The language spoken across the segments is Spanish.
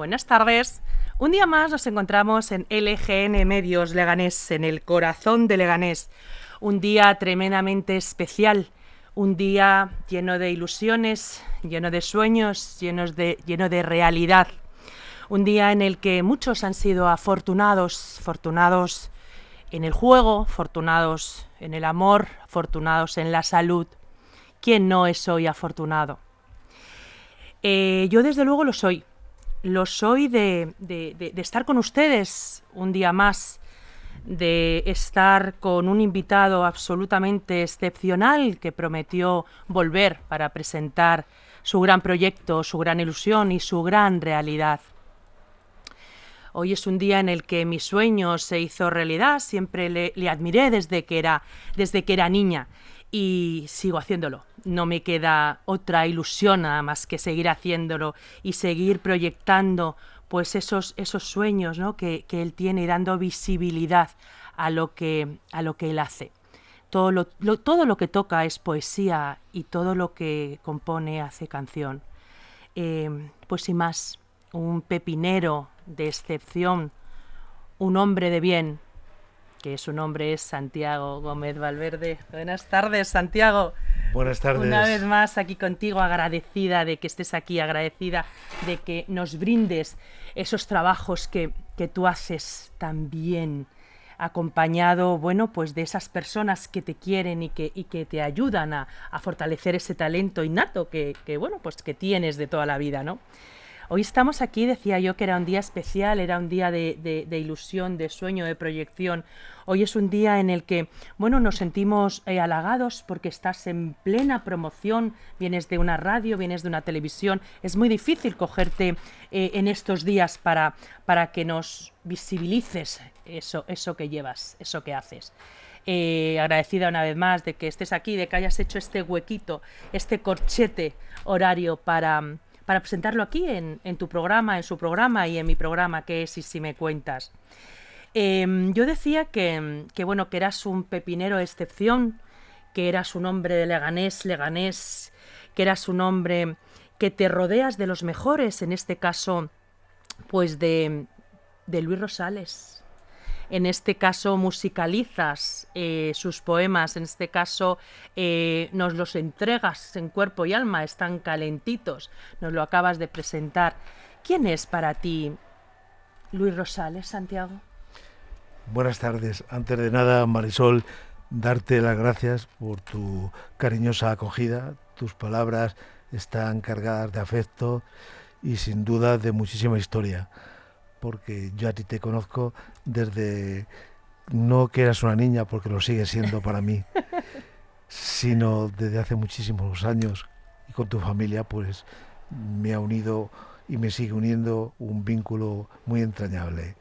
Buenas tardes. Un día más nos encontramos en LGN Medios Leganés, en el corazón de Leganés. Un día tremendamente especial, un día lleno de ilusiones, lleno de sueños, de, lleno de realidad. Un día en el que muchos han sido afortunados, afortunados en el juego, afortunados en el amor, afortunados en la salud. ¿Quién no es hoy afortunado? Eh, yo desde luego lo soy. Lo soy de, de- de- estar con ustedes un día más, de estar con un invitado absolutamente excepcional que prometió volver para presentar su gran proyecto, su gran ilusión y su gran realidad. Hoy es un día en el que mi sueño se hizo realidad, siempre le, le admiré desde que, era, desde que era niña y sigo haciéndolo. No me queda otra ilusión nada más que seguir haciéndolo y seguir proyectando pues esos, esos sueños ¿no? que, que él tiene y dando visibilidad a lo que, a lo que él hace. Todo lo, todo lo que toca es poesía y todo lo que compone hace canción. Eh, pues sin más, un pepinero de excepción, un hombre de bien, que su nombre es Santiago Gómez Valverde. Buenas tardes, Santiago. Buenas tardes. Una vez más aquí contigo, agradecida de que estés aquí, agradecida de que nos brindes esos trabajos que, que tú haces tan bien, acompañado, bueno, pues de esas personas que te quieren y que, y que te ayudan a, a fortalecer ese talento innato que, que, bueno, pues que tienes de toda la vida, ¿no? Hoy estamos aquí, decía yo que era un día especial, era un día de, ilusión, de sueño, de proyección. Hoy es un día en el que, bueno, nos sentimos eh, halagados porque estás en plena promoción, vienes de una radio, vienes de una televisión. Es muy difícil cogerte eh, en estos días para, para que nos visibilices eso, eso que llevas, eso que haces. Eh, agradecida una vez más de que estés aquí, de que hayas hecho este huequito, este corchete horario para, para presentarlo aquí en, tu programa, en su programa y en mi programa, que es Y si me cuentas. Em, yo decía que, que, bueno, que eras un pepinero de excepción, que eras un hombre de Leganés, Leganés, que eras un hombre que te rodeas de los mejores, en este caso, pues de, de Luis Rosales. En este caso musicalizas eh, sus poemas, en este caso eh, nos los entregas en cuerpo y alma, están calentitos, nos lo acabas de presentar. ¿Quién es para ti Luis Rosales, Santiago? Buenas tardes. Antes de nada, Marisol, darte las gracias por tu cariñosa acogida. Tus palabras están cargadas de afecto y sin duda de muchísima historia. Porque yo a ti te conozco desde no que eras una niña, porque lo sigues siendo para mí, sino desde hace muchísimos años y con tu familia pues me ha unido y me sigue uniendo un vínculo muy entrañable.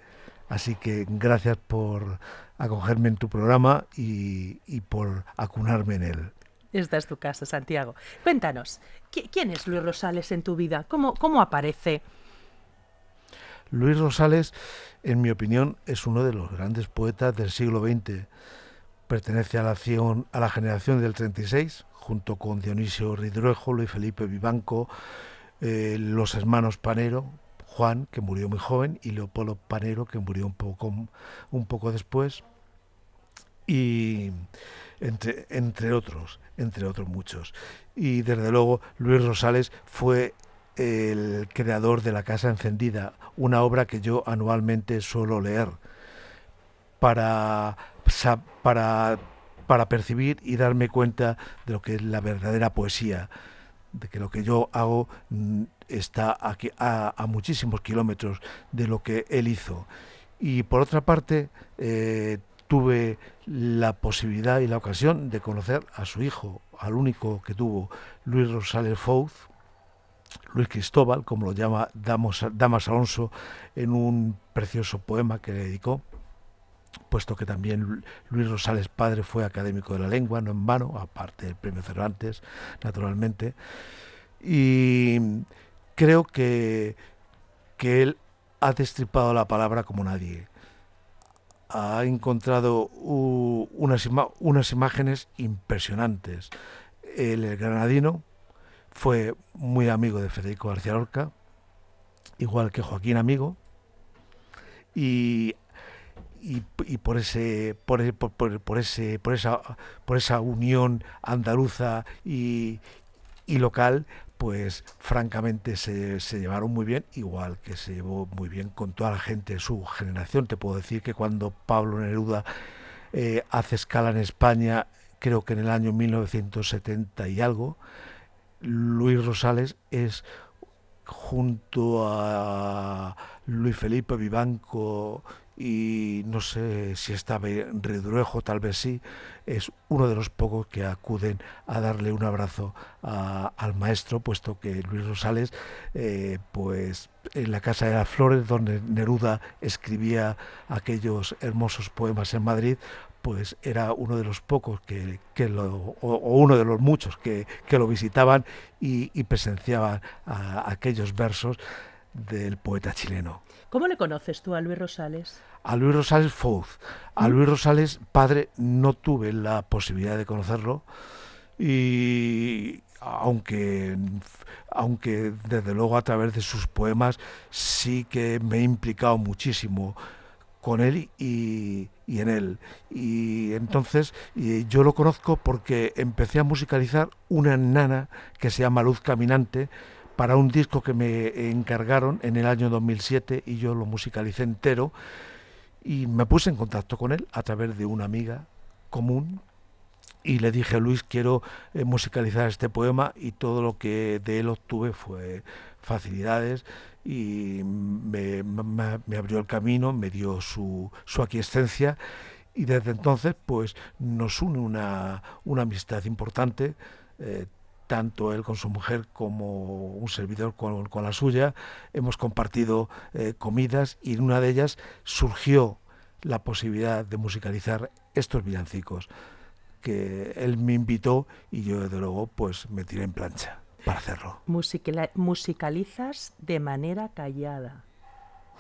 Así que gracias por acogerme en tu programa y, y por acunarme en él. Esta es tu casa, Santiago. Cuéntanos, ¿qui- ¿quién es Luis Rosales en tu vida? ¿Cómo, cómo aparece? Luis Rosales, en mi opinión, es uno de los grandes poetas del siglo XX. Pertenece a la, acción- a la generación del 36, junto con Dionisio Ridruejo y Felipe Vivanco, eh, los hermanos Panero, Juan, que murió muy joven, y Leopoldo Panero, que murió un poco, después, y entre otros, entre otros muchos. Y desde luego Luis Rosales fue el creador de La Casa Encendida, una obra que yo anualmente suelo leer para, para, para percibir y darme cuenta de lo que es la verdadera poesía, de que lo que yo hago mm, está aquí a, a muchísimos kilómetros de lo que él hizo. Y por otra parte, eh, tuve la posibilidad y la ocasión de conocer a su hijo, al único que tuvo, Luis Rosales Fouz, Luis Cristóbal, como lo llama Damas Alonso en un precioso poema que le dedicó, puesto que también Luis Rosales padre fue académico de la lengua, no en vano, aparte del premio Cervantes, naturalmente. Y creo que, que él ha destripado la palabra como nadie. Ha encontrado unas, unas imágenes impresionantes. el granadino fue muy amigo de Federico García Lorca, igual que Joaquín Amigo, y, y, por ese por, por, ese por esa por esa unión andaluza y, y local pues francamente se, se, llevaron muy bien, igual que se llevó muy bien con toda la gente de su generación. Te puedo decir que cuando Pablo Neruda eh, hace escala en España, creo que en el año 1970 y algo, Luis Rosales es junto a Luis Felipe Vivanco y no sé si estaba Redruejo, tal vez sí, es uno de los pocos que acuden a darle un abrazo al maestro, puesto que Luis Rosales, eh, pues en la Casa de las Flores, donde Neruda escribía aquellos hermosos poemas en Madrid, pues era uno de los pocos que, lo, o, uno de los muchos que, lo visitaban y, presenciaban aquellos versos del poeta chileno. ¿Cómo le conoces tú a Luis Rosales? A Luis Rosales Fouz. A ¿Mm? Luis Rosales, padre, no tuve la posibilidad de conocerlo y aunque aunque desde luego a través de sus poemas sí que me he implicado muchísimo con él y, en él. Y entonces yo lo conozco porque empecé a musicalizar una nana que se llama Luz Caminante para un disco que me encargaron en el año 2007 y yo lo musicalicé entero y me puse en contacto con él a través de una amiga común y le dije, Luis, quiero eh, musicalizar este poema y todo lo que de él obtuve fue facilidades y me, abrió el camino, me dio su, su aquiescencia y desde entonces pues nos une una, una amistad importante. Eh, tanto él con su mujer como un servidor con, con la suya. Hemos compartido eh, comidas y en una de ellas surgió la posibilidad de musicalizar estos villancicos que él me invitó y yo desde luego pues me tiré en plancha para hacerlo. musicalizas de manera callada.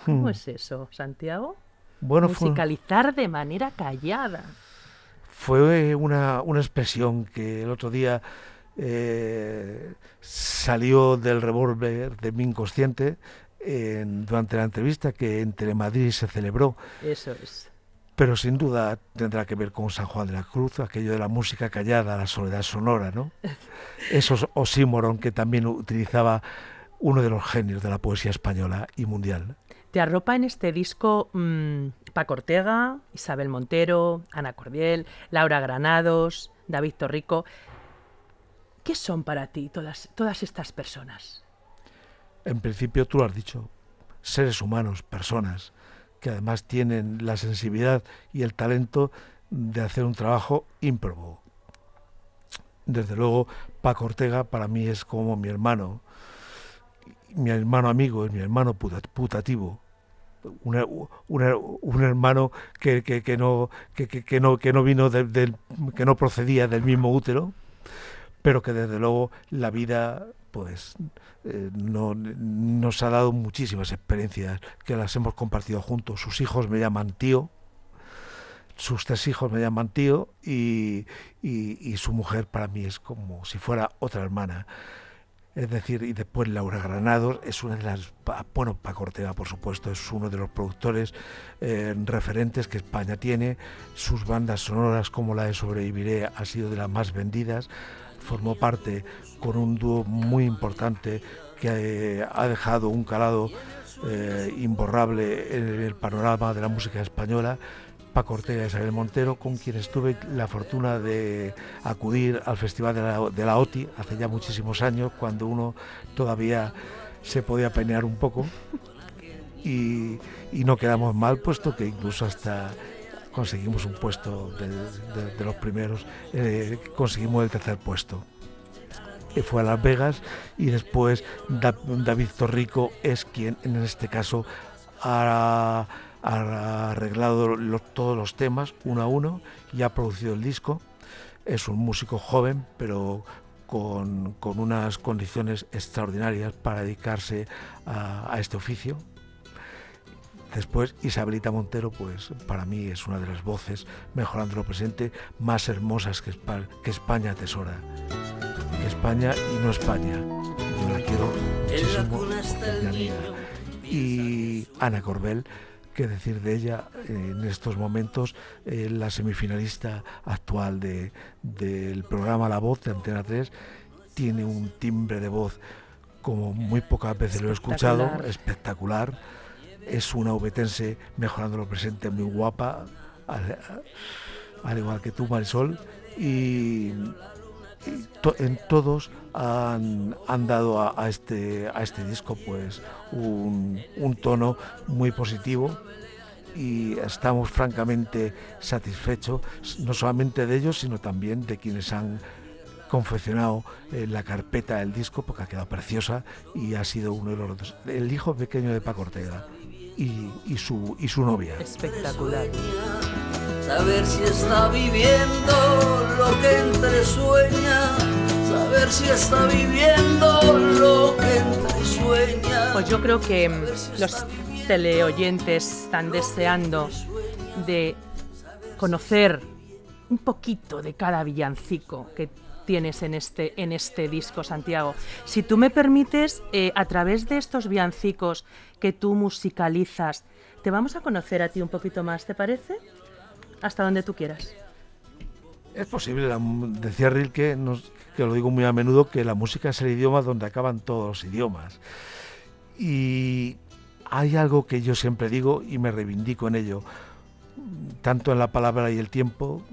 ¿Cómo hmm. es eso, Santiago? Bueno, Musicalizar de manera callada. Fue una, una, expresión que el otro día eh, salió del revólver de mi inconsciente durante la entrevista que en Telemadrid se celebró. Eso es pero sin duda tendrá que ver con San Juan de la Cruz, aquello de la música callada, la soledad sonora, ¿no? Esos oxímoron que también utilizaba uno de los genios de la poesía española y mundial. Te arropa en este disco mmm, Paco Ortega, Isabel Montero, Ana Cordiel, Laura Granados, David Torrico. ¿Qué son para ti todas, todas estas personas? En principio tú lo has dicho, seres humanos, personas que además tienen la sensibilidad y el talento de hacer un trabajo ímprobo. Desde luego, Paco Ortega para mí es como mi hermano, mi hermano amigo, es mi hermano putativo. Un, hermano que, no, que, no, que no vino del, que no procedía del mismo útero, pero que desde luego la vida pues eh, no, nos ha dado muchísimas experiencias que las hemos compartido juntos. Sus hijos me llaman tío, sus tres hijos me llaman tío y, y, su mujer para mí es como si fuera otra hermana. Es decir, y después Laura Granados es una de las, bueno, Paco Ortega por supuesto es uno de los productores eh, referentes que España tiene. Sus bandas sonoras como la de Sobreviviré ha sido de las más vendidas formó parte con un dúo muy importante que eh, ha dejado un calado eh, imborrable en el panorama de la música española. Paco Ortega y Isabel Montero, con quienes tuve la fortuna de acudir al Festival de la, OTI hace ya muchísimos años, cuando uno todavía se podía peinear un poco. Y, no quedamos mal, puesto que incluso hasta conseguimos un puesto de, los primeros, eh, conseguimos el tercer puesto. que fue a Las Vegas, y después David Torrico es quien en este caso ha, arreglado todos los temas uno a uno y ha producido el disco. Es un músico joven, pero con, unas condiciones extraordinarias para dedicarse a este oficio, Después Isabelita Montero, pues para mí es una de las voces, mejorando lo presente, más hermosas que, que España tesora. Que España y no España. Yo la quiero muchísimo. Y Ana Corbel, qué decir de ella en estos momentos, eh, la semifinalista actual de, del programa La Voz de Antena 3, tiene un timbre de voz como muy pocas veces lo he escuchado, espectacular es una ubetense mejorando lo presente, muy guapa, al, igual que tú, Marisol, y, en todos han, dado a, este, a este disco pues un, tono muy positivo y estamos francamente satisfechos, no solamente de ellos, sino también de quienes han confeccionado eh, la carpeta del disco porque ha quedado preciosa y ha sido uno de los el hijo pequeño de Paco Ortega y, su, y su novia. Espectacular. Saber si está viviendo lo que entre sueña, saber si está viviendo lo que entre sueña. Pues yo creo que mm, los teleoyentes están deseando de conocer un poquito de cada villancico que tienes en este, en este disco, Santiago. Si tú me permites, eh, a través de estos villancicos que tú musicalizas, te vamos a conocer a ti un poquito más, ¿te parece? Hasta donde tú quieras. Es posible, decía Rilke, que lo digo muy a menudo, que la música es el idioma donde acaban todos los idiomas. Y hay algo que yo siempre digo y me reivindico en ello, tanto en la palabra y el tiempo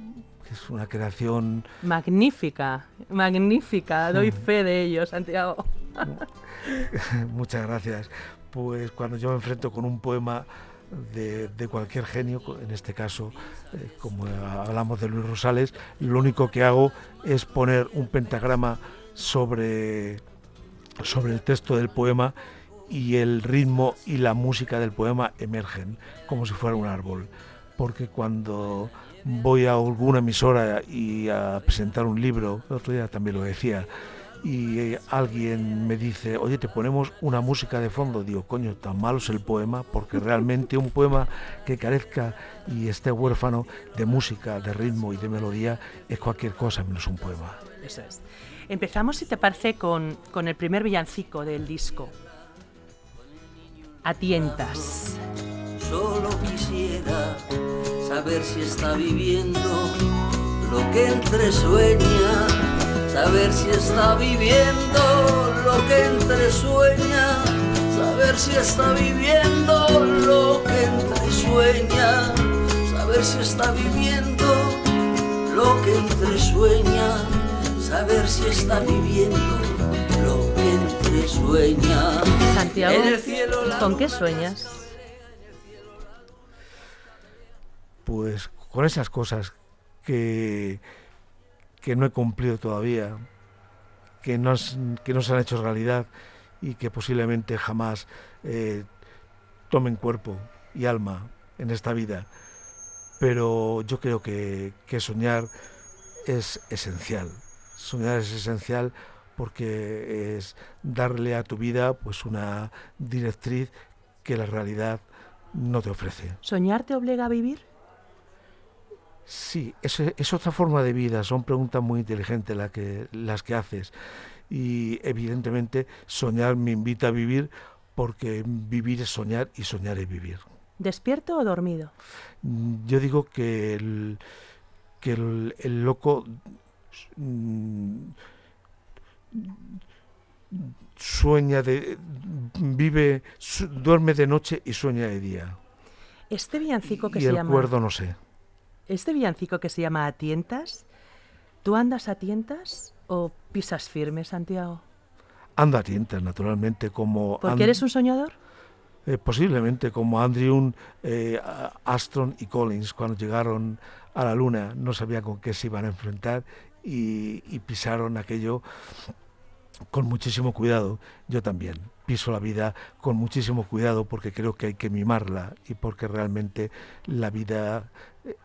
es una creación... Magnífica, magnífica, doy fe de ello, Santiago. Muchas gracias. Pues cuando yo me enfrento con un poema de, cualquier genio, en este caso, eh, como hablamos de Luis Rosales, lo único que hago es poner un pentagrama sobre, sobre el texto del poema y el ritmo y la música del poema emergen como si fuera un árbol. Porque cuando voy a alguna emisora y a presentar un libro, el otro día también lo decía, y alguien me dice, oye, te ponemos una música de fondo, digo, coño, tan malo es el poema, porque realmente un poema que carezca y esté huérfano de música, de ritmo y de melodía es cualquier cosa menos un poema. Eso es. Empezamos, si te parece, con, con el primer villancico del disco. Atientas. Solo quisiera saber si está viviendo lo que entre sueña, saber si está viviendo lo que entre sueña, saber si está viviendo lo que entre sueña, saber si está viviendo lo que entre sueña, saber si está viviendo lo que entre sueña. Santiago, ¿con qué sueñas? Pues con esas cosas que, que no he cumplido todavía, que no, que no se han hecho realidad y que posiblemente jamás eh, tomen cuerpo y alma en esta vida. Pero yo creo que, que soñar es esencial. Soñar es esencial porque es darle a tu vida pues una directriz que la realidad no te ofrece. ¿Soñar te obliga a vivir? Sí, es, es, otra forma de vida, son preguntas muy inteligentes las que, las que haces. Y evidentemente soñar me invita a vivir porque vivir es soñar y soñar es vivir. ¿Despierto o dormido? Mm, yo digo que el, que el, loco mm, sueña de vive duerme de noche y sueña de día. Este villancico que y se el llama cuerdo no sé este villancico que se llama Atientas, ¿tú andas a tientas o pisas firme, Santiago? Ando a tientas, naturalmente, como... ¿Porque eres un soñador? Eh, posiblemente, como Andrew, eh, Astron y Collins, cuando llegaron a la Luna, no sabían con qué se iban a enfrentar y, pisaron aquello con muchísimo cuidado. Yo también piso la vida con muchísimo cuidado porque creo que hay que mimarla y porque realmente la vida,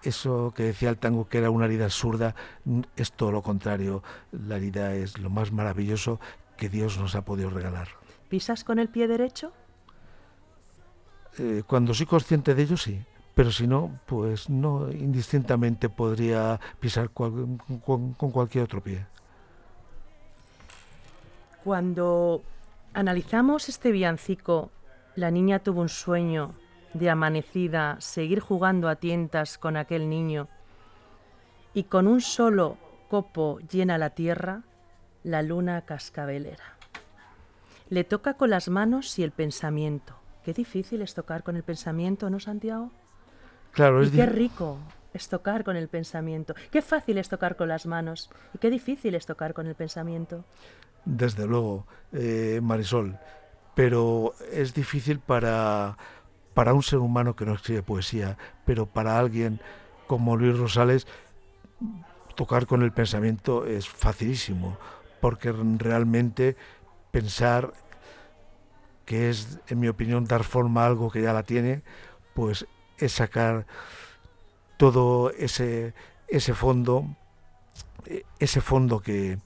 eso que decía el tango que era una herida absurda, es todo lo contrario. La herida es lo más maravilloso que Dios nos ha podido regalar. ¿Pisas con el pie derecho? Eh, cuando soy consciente de ello, sí. Pero si no, pues no, indistintamente podría pisar con, con cualquier otro pie. Cuando analizamos este villancico, la niña tuvo un sueño de amanecida, seguir jugando a tientas con aquel niño, y con un solo copo llena la tierra, la luna cascabelera. Le toca con las manos y el pensamiento. Qué difícil es tocar con el pensamiento, ¿no, Santiago? Claro, y es qué rico es tocar con el pensamiento. Qué fácil es tocar con las manos y qué difícil es tocar con el pensamiento. Desde luego, eh, Marisol, pero es difícil para, para un ser humano que no escribe poesía, pero para alguien como Luis Rosales, tocar con el pensamiento es facilísimo, porque realmente pensar que es, en mi opinión, dar forma a algo que ya la tiene, pues es sacar todo ese, ese fondo, eh, ese fondo que,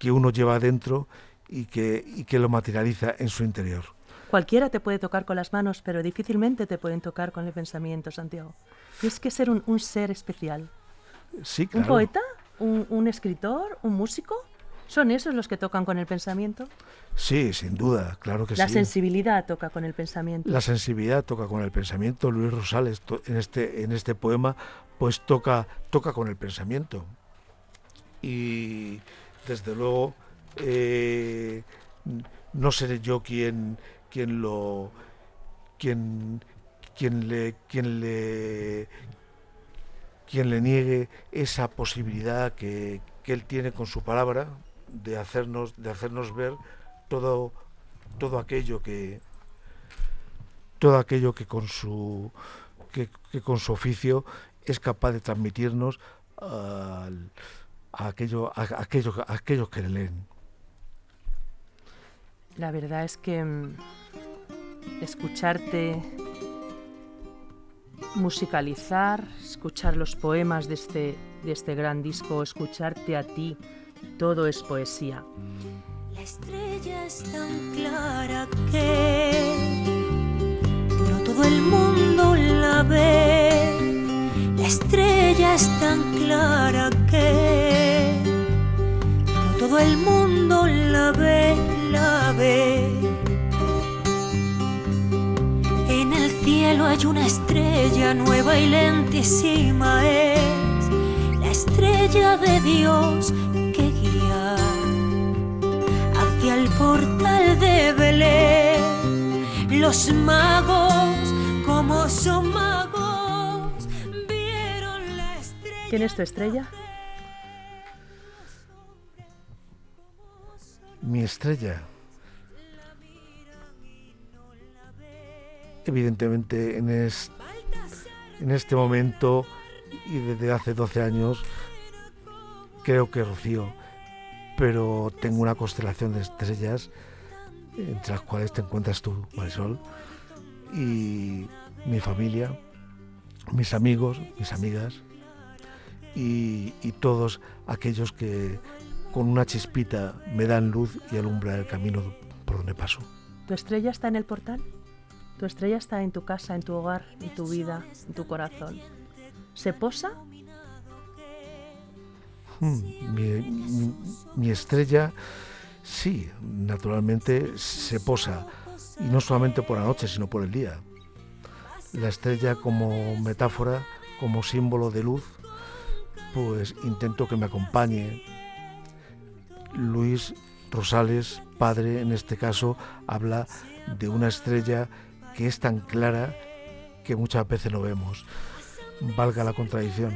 que uno lleva dentro y que, y que lo materializa en su interior. Cualquiera te puede tocar con las manos, pero difícilmente te pueden tocar con el pensamiento, Santiago. Tienes que ser un, un ser especial. Sí, ¿Un claro. poeta? ¿Un, un escritor? ¿Un músico? ¿Son esos los que tocan con el pensamiento? Sí, sin duda, claro que La sí. sensibilidad toca con el pensamiento. La sensibilidad toca con el pensamiento. Luis Rosales en este, en este poema pues toca, toca con el pensamiento. Y desde luego eh, no seré yo quien, quien lo quien, quien le quien le quien le niegue esa posibilidad que, que él tiene con su palabra de hacernos de hacernos ver todo todo aquello que todo aquello que con su que con su oficio es capaz de transmitirnos al- a aquello a, a aquellos a aquellos que le leen La verdad es que mm, escucharte musicalizar, escuchar los poemas de este, de este gran disco, escucharte a ti, todo es poesía. La estrella es tan clara que no todo el mundo la ve. La estrella es tan clara que todo el mundo la ve, la ve. En el cielo hay una estrella nueva y lentísima es la estrella de Dios que guía hacia el portal de Belén. Los magos, como son magos. ¿Quién es tu estrella? mi estrella evidentemente en, en este momento y desde hace 12 años creo que Rocío pero tengo una constelación de estrellas entre las cuales te encuentras tú Marisol y mi familia mis amigos mis amigas y, y todos aquellos que con una chispita me dan luz y alumbran el camino por donde paso. ¿Tu estrella está en el portal? ¿Tu estrella está en tu casa, en tu hogar, en tu vida, en tu corazón? ¿Se posa? Hmm, Mi, mi- mi estrella, sí, naturalmente se posa, y no solamente por la noche, sino por el día. La estrella como metáfora, como símbolo de luz, pues intento que me acompañe. Luis Rosales, padre en este caso, habla de una estrella que es tan clara que muchas veces no vemos. Valga la contradicción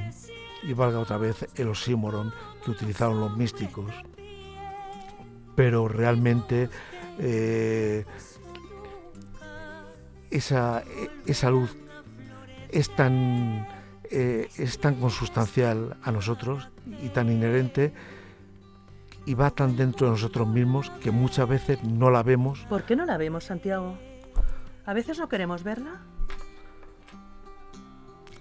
y valga otra vez el oxímoron que utilizaron los místicos. Pero realmente eh, esa, esa luz es tan, eh, es tan consustancial a nosotros y tan inherente y va tan dentro de nosotros mismos que muchas veces no la vemos. ¿Por qué no la vemos, Santiago? ¿A veces no queremos verla?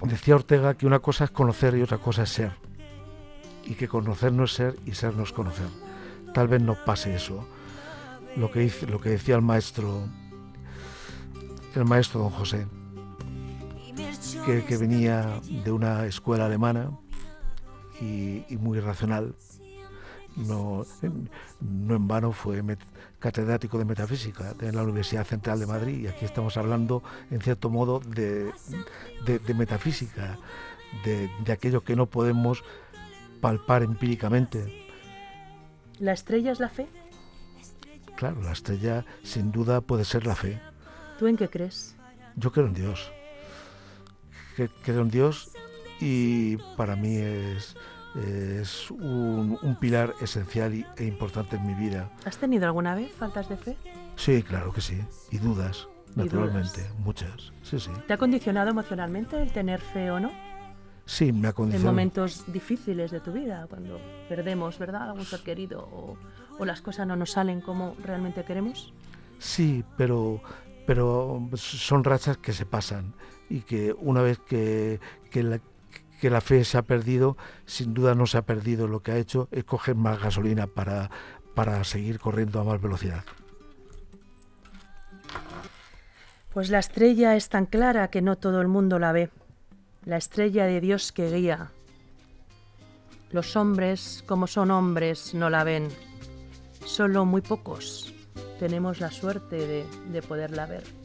Decía Ortega que una cosa es conocer y otra cosa es ser. Y que conocer no es ser y ser no es conocer. Tal vez no pase eso. Lo que, lo que decía el maestro, el maestro don José, que, que venía de una escuela alemana y, y muy racional, no, no en vano fue catedrático de metafísica en la Universidad Central de Madrid y aquí estamos hablando en cierto modo de, de, metafísica, de, de aquello que no podemos palpar empíricamente. ¿La estrella es la fe? Claro, la estrella sin duda puede ser la fe. ¿Tú en qué crees? Yo creo en Dios. Creo en Dios y para mí es es un, pilar esencial e importante en mi vida. ¿Has tenido alguna vez faltas de fe? Sí, claro que sí. Y dudas, naturalmente, muchas. Sí, sí. ¿Te ha condicionado emocionalmente el tener fe o no? Sí, me ha condicionado. En momentos difíciles de tu vida, cuando perdemos, ¿verdad?, algún ser querido o, o las cosas no nos salen como realmente queremos. Sí, pero, pero son rachas que se pasan y que una vez que, que, la, fe se ha perdido, sin duda no se ha perdido. Lo que ha hecho es coger más gasolina para, para seguir corriendo a más velocidad. Pues la estrella es tan clara que no todo el mundo la ve. La estrella de Dios que guía. Los hombres, como son hombres, no la ven. Solo muy pocos tenemos la suerte de, de poderla ver.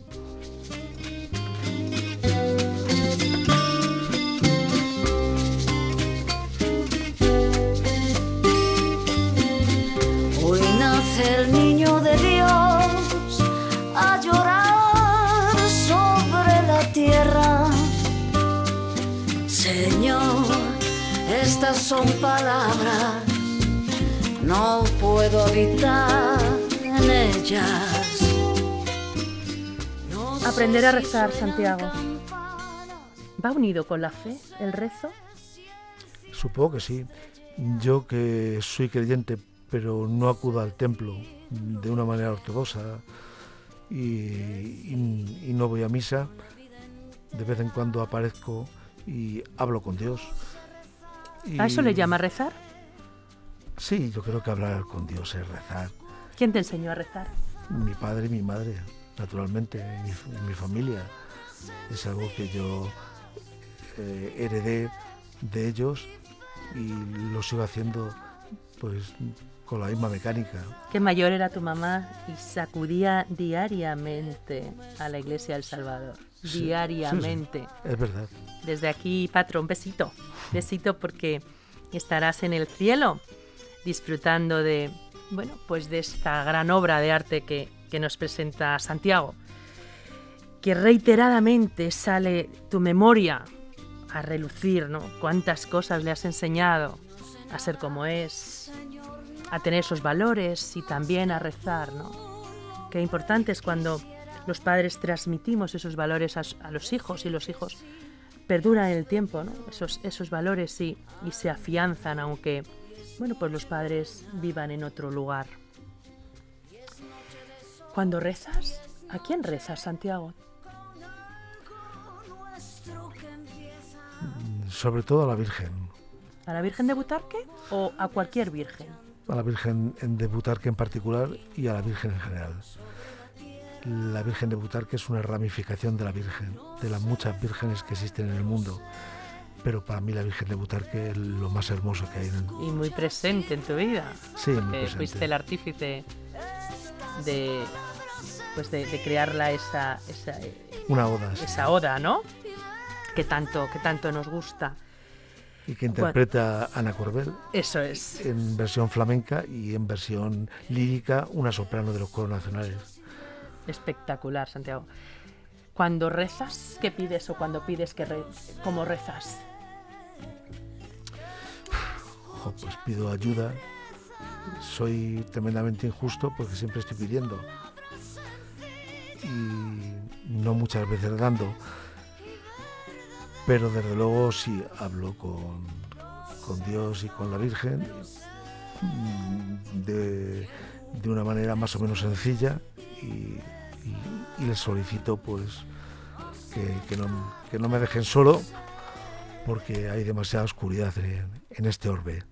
El niño de Dios a llorar sobre la tierra. Señor, estas son palabras, no puedo habitar en ellas. Aprender a rezar, Santiago. ¿Va unido con la fe, el rezo? Supongo que sí. Yo que soy creyente pero no acudo al templo de una manera ortodoxa y, no voy a misa. De vez en cuando aparezco y hablo con Dios. ¿A eso le llama rezar? Sí, yo creo que hablar con Dios es rezar. ¿Quién te enseñó a rezar? Mi padre y mi madre, naturalmente, mi, mi familia. Es algo que yo eh, heredé de ellos y lo sigo haciendo pues con la misma mecánica. Qué mayor era tu mamá y sacudía diariamente a la iglesia del Salvador. diariamente. es verdad. Desde aquí, Patro, un besito. Besito porque estarás en el cielo disfrutando de, bueno, pues de esta gran obra de arte que, que nos presenta Santiago. Que reiteradamente sale tu memoria a relucir, ¿no? Cuántas cosas le has enseñado a ser como es, a tener esos valores y también a rezar, ¿no? Qué importante es cuando los padres transmitimos esos valores a, los hijos y los hijos perduran en el tiempo, ¿no? Esos, esos valores y, y se afianzan, aunque, bueno, pues los padres vivan en otro lugar. Cuando rezas, ¿a quién rezas, Santiago? Sobre todo a la Virgen. ¿A la Virgen de Butarque o a cualquier Virgen? A la Virgen de Butarque en particular y a la Virgen en general. La Virgen de Butarque es una ramificación de la Virgen, de las muchas vírgenes que existen en el mundo. Pero para mí la Virgen de Butarque es lo más hermoso que hay en el mundo. Y muy presente en tu vida. Sí, muy presente. Fuiste el artífice de, pues de, crearla esa, esa, una oda. Esa oda, ¿no? Que tanto, que tanto nos gusta y que interpreta Ana Corbel. Eso es. En versión flamenca y en versión lírica, una soprano de los coros nacionales. Espectacular, Santiago. Cuando rezas, ¿qué pides o cuando pides que re cómo rezas? pues pido ayuda. Soy tremendamente injusto porque siempre estoy pidiendo. Y no muchas veces dando pero desde luego sí hablo con, con Dios y con la Virgen mm, de, una manera más o menos sencilla y, les solicito pues que, no, me dejen solo porque hay demasiada oscuridad en este orbe.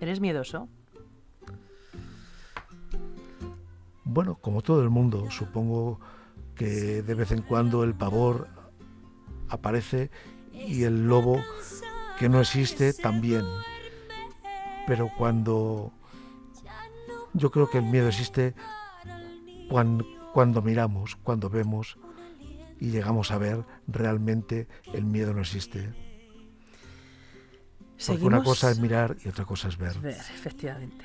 ¿Eres miedoso? Bueno, como todo el mundo, supongo que de vez en cuando el pavor aparece y el lobo que no existe también. Pero cuando yo creo que el miedo existe cuando, cuando miramos, cuando vemos y llegamos a ver realmente el miedo no existe. Porque una cosa es mirar y otra cosa es ver. ver efectivamente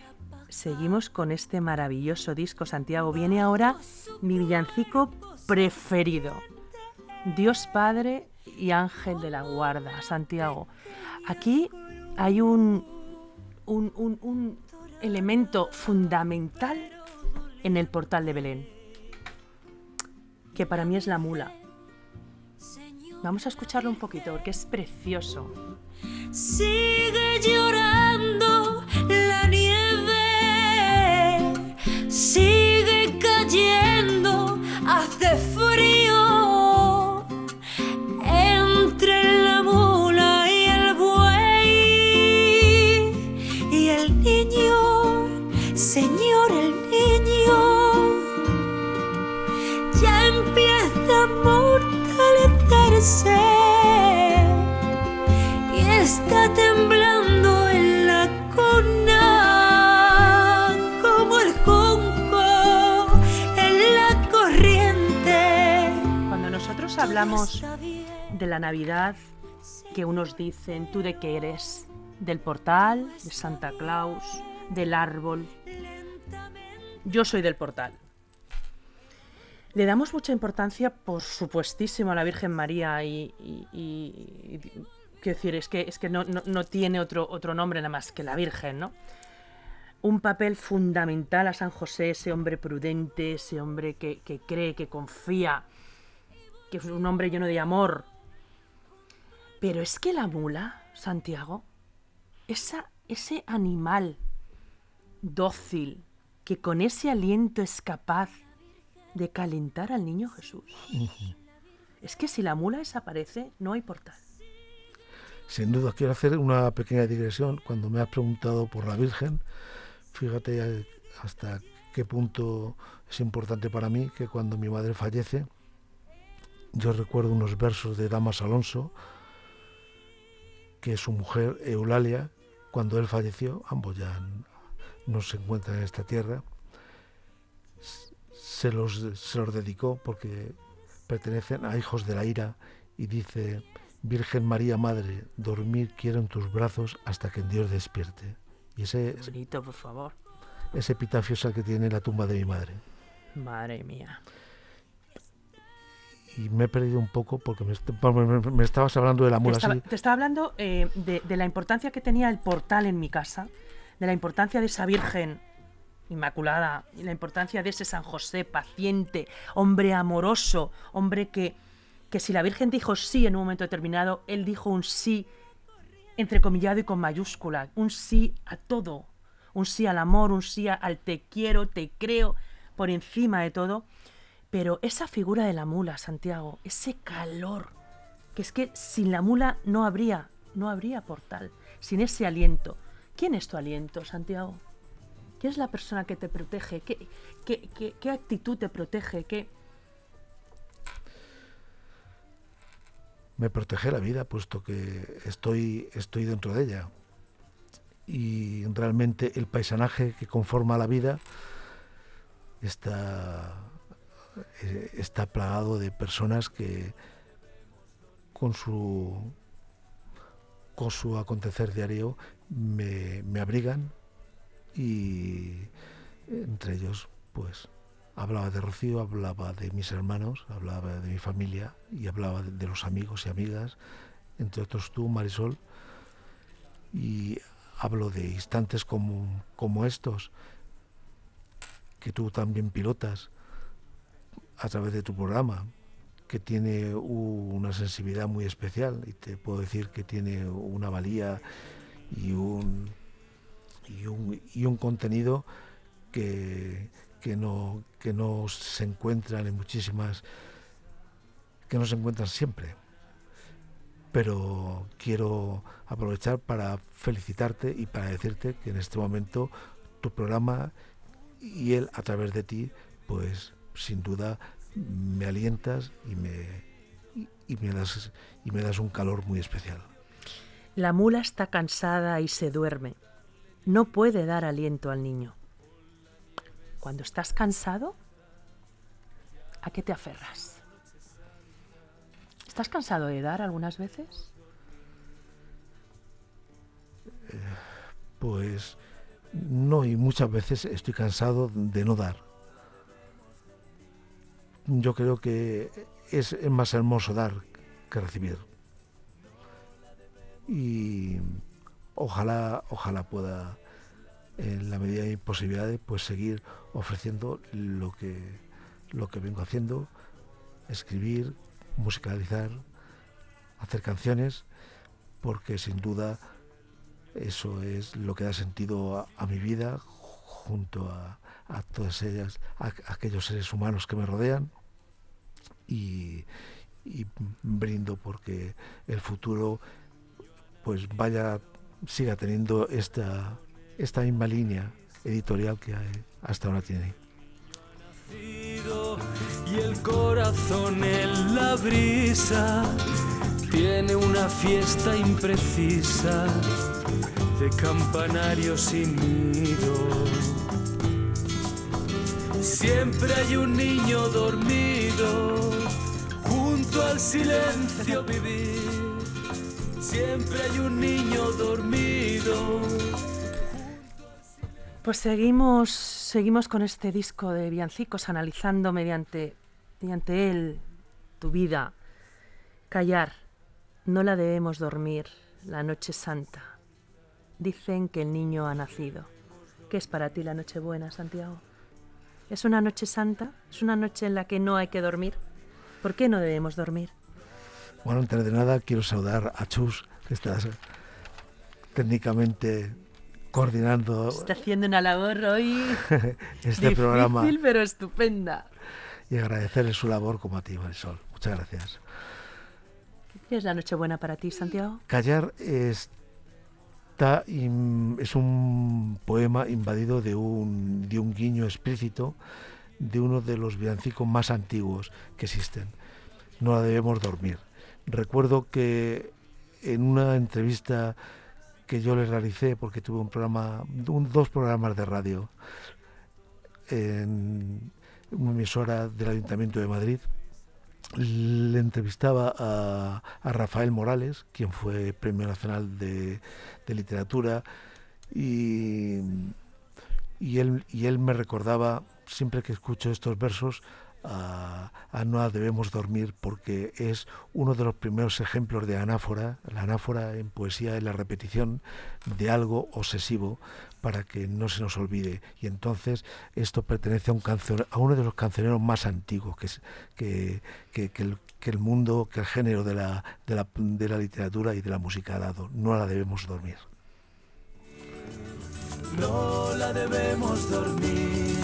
seguimos con este maravilloso disco, Santiago. Viene ahora mi villancico preferido. Dios Padre y Ángel de la Guarda, Santiago. Aquí hay un, un, un elemento fundamental en el portal de Belén, que para mí es la mula. Vamos a escucharlo un poquito porque es precioso. Sigue llorando la nieve sigue cayendo, hace Que unos dicen, ¿tú de qué eres? Del portal, de Santa Claus, del árbol. Yo soy del portal. Le damos mucha importancia, por supuestísimo, a la Virgen María y, quiero decir, es que, es que no, tiene otro, otro nombre nada más que la Virgen, ¿no? Un papel fundamental a San José, ese hombre prudente, ese hombre que, que cree, que confía, que es un hombre lleno de amor. Pero es que la mula, Santiago, esa, ese animal dócil que con ese aliento es capaz de calentar al niño Jesús. Es que si la mula desaparece, no hay portal. Sin duda, quiero hacer una pequeña digresión. Cuando me has preguntado por la Virgen, fíjate hasta qué punto es importante para mí que cuando mi madre fallece, yo recuerdo unos versos de Damas Alonso, que su mujer Eulalia, cuando él falleció, ambos ya no se encuentran en esta tierra, se los, se los dedicó porque pertenecen a hijos de la ira y dice, Virgen María Madre, dormir quiero en tus brazos hasta que en Dios despierte. Y ese, Bonito, por favor. Ese epitafio es el que tiene la tumba de mi madre. Madre mía y me he perdido un poco porque me, estabas hablando de la mula. Te estaba, hablando eh, de, la importancia que tenía el portal en mi casa, de la importancia de esa Virgen Inmaculada, y la importancia de ese San José paciente, hombre amoroso, hombre que, que si la Virgen dijo sí en un momento determinado, él dijo un sí entrecomillado y con mayúscula, un sí a todo, un sí al amor, un sí al te quiero, te creo, por encima de todo. Pero esa figura de la mula, Santiago, ese calor, que es que sin la mula no habría, no habría portal, sin ese aliento. ¿Quién es tu aliento, Santiago? ¿Quién es la persona que te protege? ¿Qué, qué, actitud te protege? ¿Qué... Me protege la vida, puesto que estoy, estoy dentro de ella. Y realmente el paisanaje que conforma la vida está está plagado de personas que con su con su acontecer diario me, me abrigan y entre ellos pues hablaba de Rocío, hablaba de mis hermanos, hablaba de mi familia y hablaba de, los amigos y amigas, entre otros tú, Marisol, y hablo de instantes como, como estos que tú también pilotas, a través de tu programa, que tiene una sensibilidad muy especial y te puedo decir que tiene una valía y un, y un, y un contenido que, que, no, que no se encuentran en muchísimas, que no se encuentran siempre. Pero quiero aprovechar para felicitarte y para decirte que en este momento tu programa y él a través de ti, pues sin duda me alientas y me, y, me das, y me das un calor muy especial. La mula está cansada y se duerme. No puede dar aliento al niño. Cuando estás cansado, ¿a qué te aferras? ¿Estás cansado de dar algunas veces? Eh, pues no, y muchas veces estoy cansado de no dar. Yo creo que es más hermoso dar que recibir. Y ojalá, ojalá pueda, en la medida de mis posibilidades, pues seguir ofreciendo lo que, lo que vengo haciendo, escribir, musicalizar, hacer canciones, porque sin duda eso es lo que da sentido a, mi vida junto a, a todas ellas, a, aquellos seres humanos que me rodean y, brindo porque el futuro pues vaya siga teniendo esta esta misma línea editorial que hasta ahora tiene. Y el corazón en la brisa tiene una fiesta imprecisa de campanarios sin nido. Siempre hay un niño dormido junto al silencio vivir. Siempre hay un niño dormido. Pues seguimos, seguimos con este disco de villancicos analizando mediante, mediante él tu vida. Callar, no la debemos dormir, la noche santa. Dicen que el niño ha nacido. ¿Qué es para ti la noche buena, Santiago? ¿Es una noche santa? ¿Es una noche en la que no hay que dormir? ¿Por qué no debemos dormir? Bueno, antes de nada quiero saludar a Chus, que estás técnicamente coordinando. Está haciendo una labor hoy este difícil, programa. pero estupenda. Y agradecerle su labor como a ti, Marisol. Muchas gracias. ¿Qué es la noche buena para ti, Santiago? Callar es es un poema invadido de un, de un guiño explícito de uno de los villancicos más antiguos que existen. No la debemos dormir. Recuerdo que en una entrevista que yo le realicé, porque tuve un programa, dos programas de radio en una emisora del Ayuntamiento de Madrid, le entrevistaba a, Rafael Morales, quien fue Premio Nacional de, Literatura, y, y, él, y él me recordaba, siempre que escucho estos versos, a, No debemos dormir porque es uno de los primeros ejemplos de anáfora. La anáfora en poesía es la repetición de algo obsesivo para que no se nos olvide. Y entonces esto pertenece a, un a uno de los cancioneros más antiguos que, que, que, el, que el mundo, que el género de la, de, la, de la literatura y de la música ha dado. No la debemos dormir. No la debemos dormir,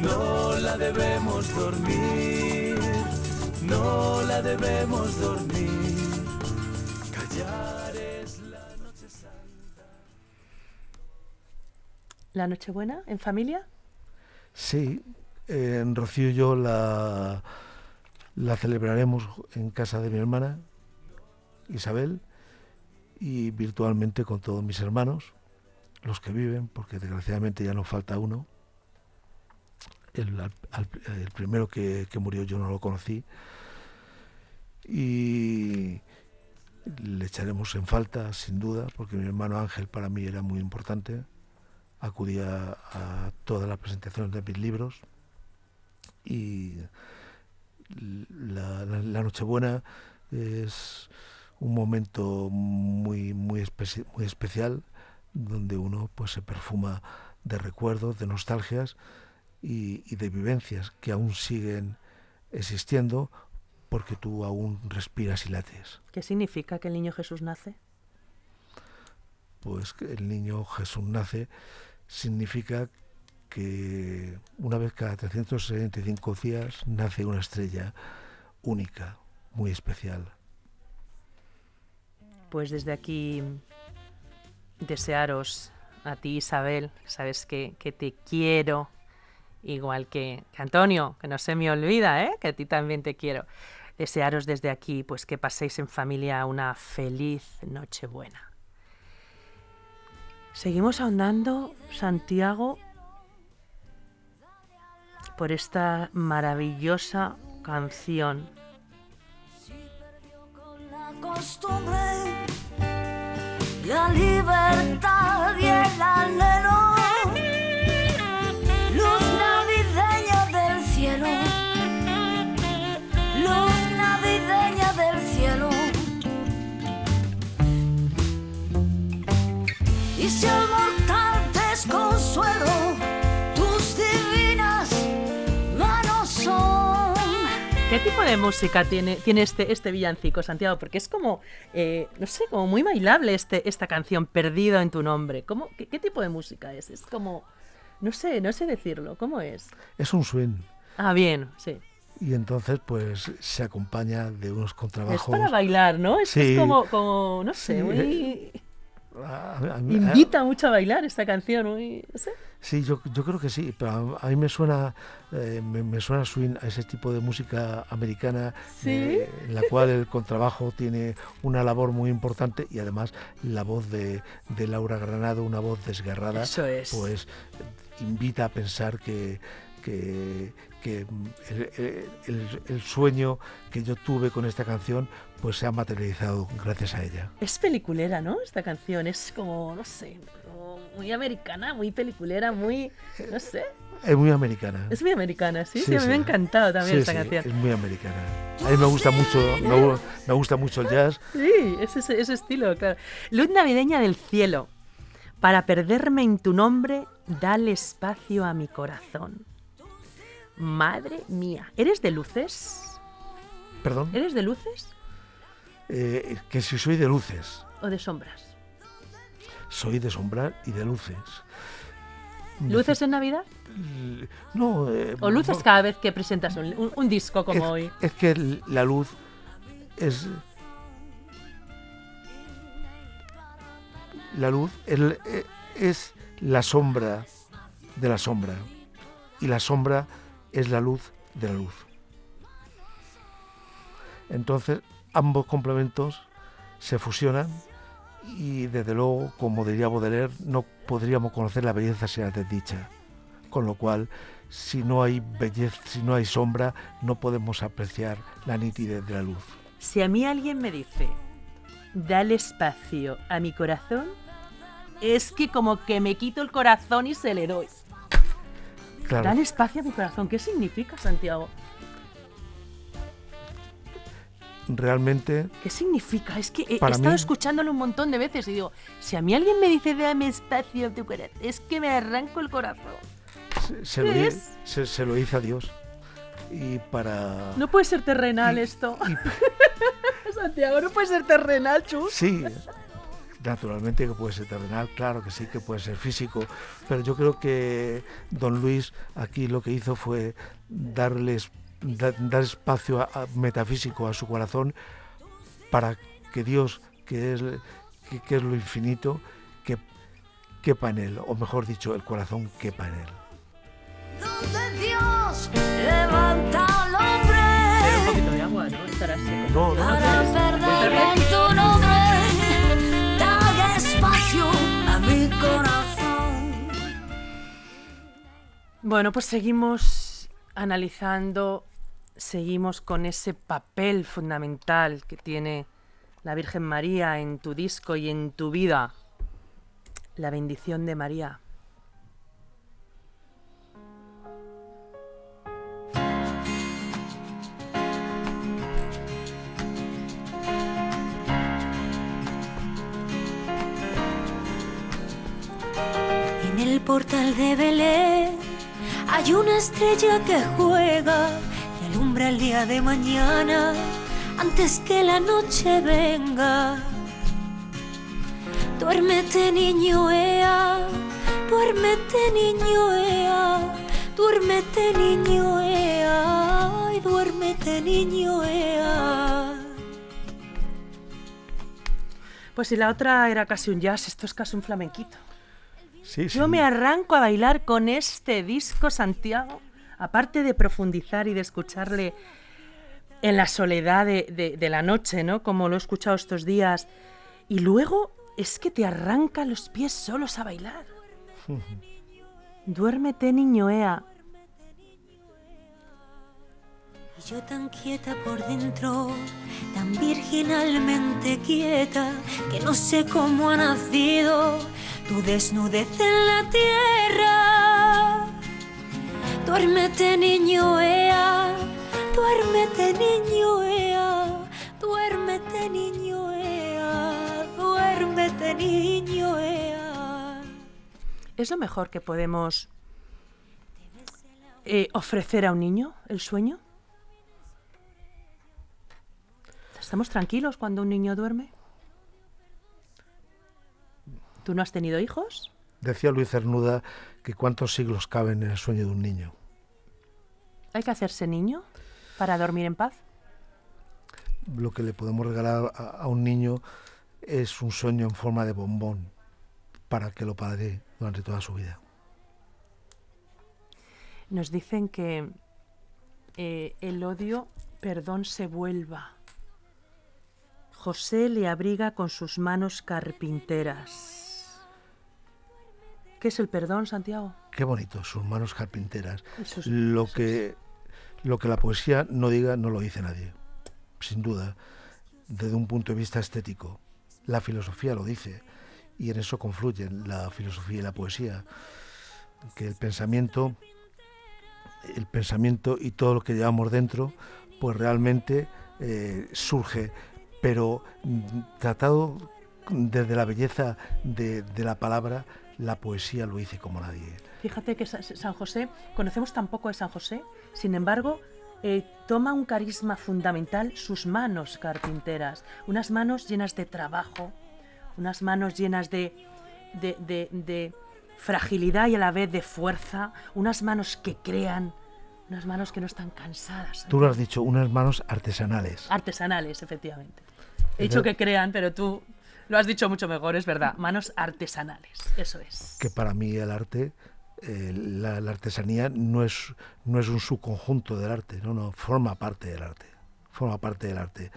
no la debemos dormir, no la debemos dormir. ¿La Nochebuena en familia? Sí, en Rocío y yo la, celebraremos en casa de mi hermana Isabel y virtualmente con todos mis hermanos, los que viven, porque desgraciadamente ya nos falta uno. El, el primero que, que, murió yo no lo conocí. Y le echaremos en falta, sin duda, porque mi hermano Ángel para mí era muy importante acudía a todas las presentaciones de mis libros y la, Nochebuena es un momento muy, muy, muy especial donde uno pues se perfuma de recuerdos, de nostalgias y, y, de vivencias que aún siguen existiendo porque tú aún respiras y lates. ¿Qué significa que el niño Jesús nace? pues que el niño Jesús nace, significa que una vez cada 365 días nace una estrella única, muy especial. Pues desde aquí desearos a ti Isabel, sabes que, que te quiero, igual que, Antonio, que no se me olvida, ¿eh? que a ti también te quiero. Desearos desde aquí pues que paséis en familia una feliz Nochebuena. Seguimos ahondando, Santiago, por esta maravillosa canción. ¿Qué tipo de música tiene, tiene este, este villancico, Santiago? Porque es como, eh, no sé, como muy bailable este, esta canción, Perdido en tu nombre. ¿Cómo, qué, qué tipo de música es? Es como, no sé, no sé decirlo. ¿Cómo es? Es un swing. Ah, bien, sí. Y entonces pues se acompaña de unos Es contrabajos. para bailar, ¿no? Es, es como, como, no sé, muy... A- a- a mí- Invita mucho a bailar esta canción. No. Sí, yo, yo creo que sí, pero a, a mí me suena, eh, me, me suena swing a ese tipo de música americana ¿Sí? eh, en la cual el contrabajo tiene una labor muy importante y además la voz de, de Laura Granado, una voz desgarrada, Eso es. pues invita a pensar que, que, que, el, el- el- sueño que yo tuve con esta canción pues se ha materializado gracias a ella. Es peliculera, ¿no? Esta canción es como, no sé, muy americana, muy peliculera, muy... No sé. Es muy americana. Es muy americana, ¿sí? Sí, Sí, a mí me ha encantado también esta canción. Es muy americana. A mí me gusta mucho, me, me gusta mucho el jazz. Sí, es ese, ese estilo, claro. Luz navideña del cielo. Para perderme en tu nombre, dale espacio a mi corazón. Madre mía, ¿eres de luces? Perdón. ¿Eres de luces Eh, que si soy de luces, o de sombras? soy de sombra y de luces. ¿Luces en Navidad? No. eh, ¿O luces no, cada vez que presentas un, un- un disco como es, hoy? es que la luz es. La luz eh, es la sombra de la sombra. Y la sombra es la luz de la luz. Entonces, ambos complementos se fusionan y desde luego, como diría Baudelaire, no podríamos conocer la belleza sin la desdicha. Con lo cual, si no hay belleza, si no hay sombra, no podemos apreciar la nitidez de la luz. Si a mí alguien me dice, dale espacio a mi corazón, es que como que me quito el corazón y se le doy. Claro, Dale espacio a mi corazón. ¿Qué significa, Santiago? realmente, ¿Qué significa? Es que he, estado mí- escuchándolo un montón de veces y digo, si a mí alguien me dice dame espacio a tu corazón, es que me arranco el corazón. se, se lo, se, se lo hice a Dios. Y para... No puede ser terrenal esto. Santiago, no puede ser terrenal, chus. Sí, naturalmente que puede ser terrenal, claro que sí, que puede ser físico, pero yo creo que don Luis aquí lo que hizo fue darles da- dar espacio a- a- metafísico a su corazón para que Dios, que es, que, que es lo infinito, que quepa en él, o mejor dicho, el corazón quepa en él. donde Dios levanta al Un hombre poquito de agua, ¿no? Estará seco. No, no, para Bueno, pues seguimos analizando, seguimos con ese papel fundamental que tiene la Virgen María en tu disco y en tu vida. La bendición de María. En el portal de Belén hay una estrella que juega y alumbra el día de mañana antes que la noche venga. Duérmete niño, ea, duérmete niño, ea, duérmete niño, ea, duérmete niño. Pues si la otra era casi un jazz, esto es casi un flamenquito. Sí, sí. Yo me arranco a bailar con este disco, Santiago, aparte de profundizar y de escucharle en la soledad de, de- de la noche, ¿no? Como lo he escuchado estos días. Y luego es que te arranca los pies solos a bailar. Duérmete, niño Y yo tan quieta por dentro, tan virginalmente quieta, que no sé cómo ha nacido tu desnudez en la tierra. Duérmete, niño, ea, duérmete, niño, ea, duérmete, niño, ea, duérmete, niño, ea. ¿Es lo mejor que podemos eh, ofrecer a un niño, el sueño? ¿Estamos tranquilos cuando un niño duerme? ¿Tú no has tenido hijos? Decía Luis Cernuda que cuántos siglos caben en el sueño de un niño. ¿Hay que hacerse niño para dormir en paz? Lo que le podemos regalar a, a un niño es un sueño en forma de bombón para que lo padre durante toda su vida. Nos dicen que eh, el odio, perdón, se vuelva. José le abriga con sus manos carpinteras. ¿Qué es el perdón, Santiago? Qué bonito, sus manos carpinteras. Sus- Lo que, lo que la poesía no diga, no lo dice nadie. Sin duda, desde un punto de vista estético. La filosofía lo dice. Y en eso confluyen la filosofía y la poesía. Que el pensamiento, el pensamiento y todo lo que llevamos dentro, pues realmente eh, surge, pero mm, tratado desde la belleza de, de la palabra, la poesía lo dice como nadie. Fíjate que Sa- San José, conocemos tan poco de San José, sin embargo, eh, toma un carisma fundamental sus manos carpinteras, unas manos llenas de trabajo, unas manos llenas de, de, de- de fragilidad y a la vez de fuerza, unas manos que crean, unas manos que no están cansadas. Tú lo has dicho, unas manos artesanales. Artesanales, efectivamente. He dicho que crean, pero tú lo has dicho mucho mejor, es verdad. Manos artesanales, eso es. que para mí el arte, eh, la, la artesanía no es, no es un subconjunto del arte, no, no, forma parte del arte, forma parte del arte,